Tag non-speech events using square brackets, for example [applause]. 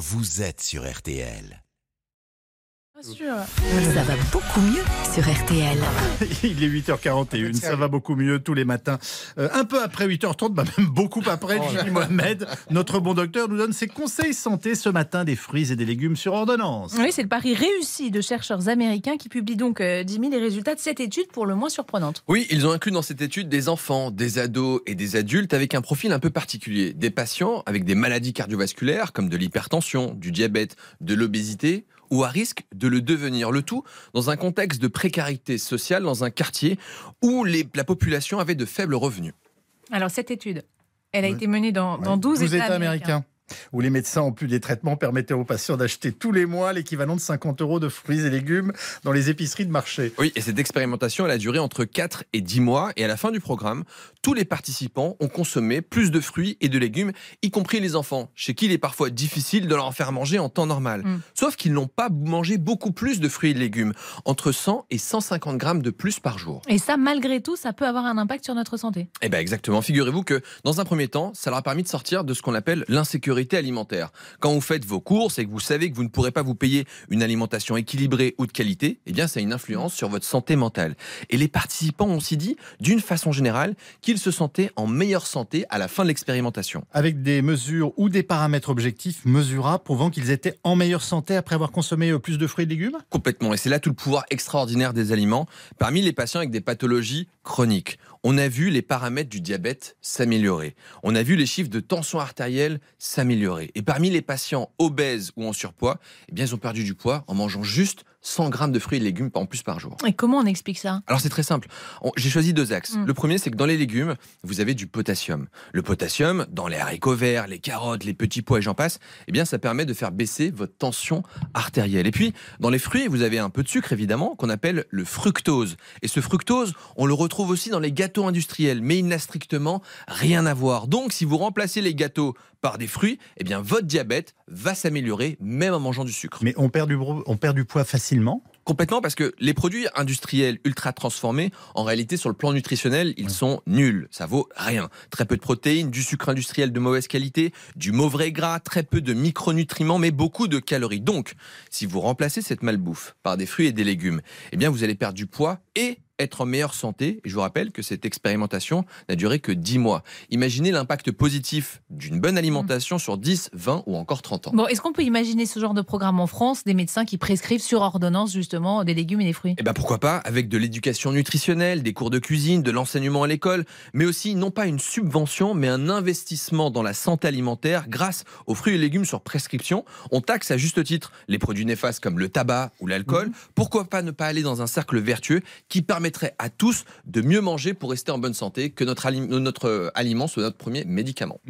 vous êtes sur RTL. Ça va beaucoup mieux sur RTL. [laughs] Il est 8h41, ça va beaucoup mieux tous les matins. Euh, un peu après 8h30, bah même beaucoup après, Julie Mohamed, notre bon docteur, nous donne ses conseils santé ce matin des fruits et des légumes sur ordonnance. Oui, c'est le pari réussi de chercheurs américains qui publient donc, euh, Jimmy, les résultats de cette étude pour le moins surprenante. Oui, ils ont inclus dans cette étude des enfants, des ados et des adultes avec un profil un peu particulier. Des patients avec des maladies cardiovasculaires comme de l'hypertension, du diabète, de l'obésité ou à risque de le devenir. Le tout dans un contexte de précarité sociale dans un quartier où les- la population avait de faibles revenus. Alors, cette étude, elle a été menée dans, dans Ouais. 12 12 États, États américains. américains. Où les médecins, en plus des traitements, permettaient aux patients d'acheter tous les mois l'équivalent de 50 euros de fruits et légumes dans les épiceries de marché. Oui, et cette expérimentation, elle a duré entre 4 et 10 mois. Et à la fin du programme, tous les participants ont consommé plus de fruits et de légumes, y compris les enfants, chez qui il est parfois difficile de leur en faire manger en temps normal. Mm. Sauf qu'ils n'ont pas mangé beaucoup plus de fruits et de légumes, entre 100 et 150 grammes de plus par jour. Et ça, malgré tout, ça peut avoir un impact sur notre santé. Eh bien exactement, figurez-vous que dans un premier temps, ça leur a permis de sortir de ce qu'on appelle l'insécurité alimentaire. Quand vous faites vos courses et que vous savez que vous ne pourrez pas vous payer une alimentation équilibrée ou de qualité, eh bien ça a une influence sur votre santé mentale. Et les participants ont aussi dit, d'une façon générale, qu'ils se sentaient en meilleure santé à la fin de l'expérimentation. Avec des mesures ou des paramètres objectifs mesurables prouvant qu'ils étaient en meilleure santé après avoir consommé euh, plus de fruits et de légumes? Complètement. Et c'est là tout le pouvoir extraordinaire des aliments. Parmi les patients avec des pathologies chroniques, on a vu les paramètres du diabète s'améliorer. On a vu les chiffres de tension artérielle s'améliorer. Et parmi les patients obèses ou en surpoids, eh bien, ils ont perdu du poids en mangeant juste 100 grammes de fruits et de légumes en plus par jour. Et comment on explique ça? Alors c'est très simple. J'ai choisi deux axes. Mm. Le premier, c'est que dans les légumes, vous avez du potassium. Le potassium, dans les haricots verts, les carottes, les petits pois et j'en passe, eh bien ça permet de faire baisser votre tension artérielle. Et puis, dans les fruits, vous avez un peu de sucre évidemment, qu'on appelle le fructose. Et ce fructose, on le retrouve aussi dans les gâteaux industriels, mais il n'a strictement rien à voir. Donc, si vous remplacez les gâteaux par des fruits, eh bien votre diabète va s'améliorer même en mangeant du sucre. Mais on perd du, bro- on perd du poids facilement. Complètement parce que les produits industriels ultra transformés, en réalité sur le plan nutritionnel, ils sont nuls. Ça vaut rien. Très peu de protéines, du sucre industriel de mauvaise qualité, du mauvais gras, très peu de micronutriments, mais beaucoup de calories. Donc, si vous remplacez cette malbouffe par des fruits et des légumes, eh bien vous allez perdre du poids et être en meilleure santé. Et je vous rappelle que cette expérimentation n'a duré que 10 mois. Imaginez l'impact positif d'une bonne alimentation sur 10, 20 ou encore 30 ans. Bon, est-ce qu'on peut imaginer ce genre de programme en France, des médecins qui prescrivent sur ordonnance justement des légumes et des fruits? Eh ben pourquoi pas avec de l'éducation nutritionnelle, des cours de cuisine, de l'enseignement à l'école, mais aussi non pas une subvention, mais un investissement dans la santé alimentaire grâce aux fruits et légumes sur prescription. On taxe à juste titre les produits néfastes comme le tabac ou l'alcool. Pourquoi pas ne pas aller dans un cercle vertueux qui permettrait à tous de mieux manger pour rester en bonne santé, que notre, ali- notre euh, aliment soit notre premier médicament.